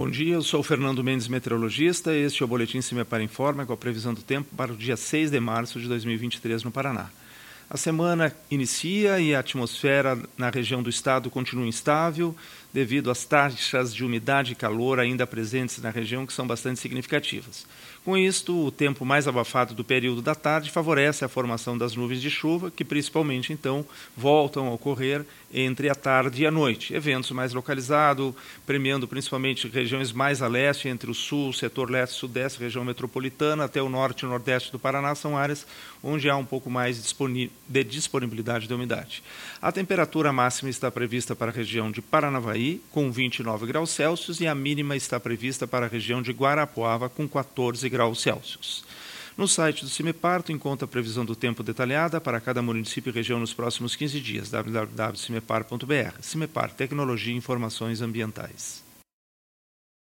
Bom dia, eu sou Fernando Mendes, meteorologista. Este é o Boletim Cimepar Informa com a previsão do tempo para o dia 6 de março de 2023 no Paraná. A semana inicia e a atmosfera na região do estado continua instável, devido às taxas de umidade e calor ainda presentes na região, que são bastante significativas. Com isto, o tempo mais abafado do período da tarde favorece a formação das nuvens de chuva, que principalmente então voltam a ocorrer entre a tarde e a noite. Eventos mais localizados, premiando principalmente regiões mais a leste, entre o sul, setor leste sudeste, região metropolitana, até o norte e nordeste do Paraná, são áreas onde há um pouco mais de disponibilidade de umidade. A temperatura máxima está prevista para a região de Paranavaí, com 29 graus Celsius, e a mínima está prevista para a região de Guarapuava, com 14 graus Celsius. No site do CIMEPAR, tu encontra a previsão do tempo detalhada para cada município e região nos próximos 15 dias. www.cimepar.br. CIMEPAR, Tecnologia e Informações Ambientais.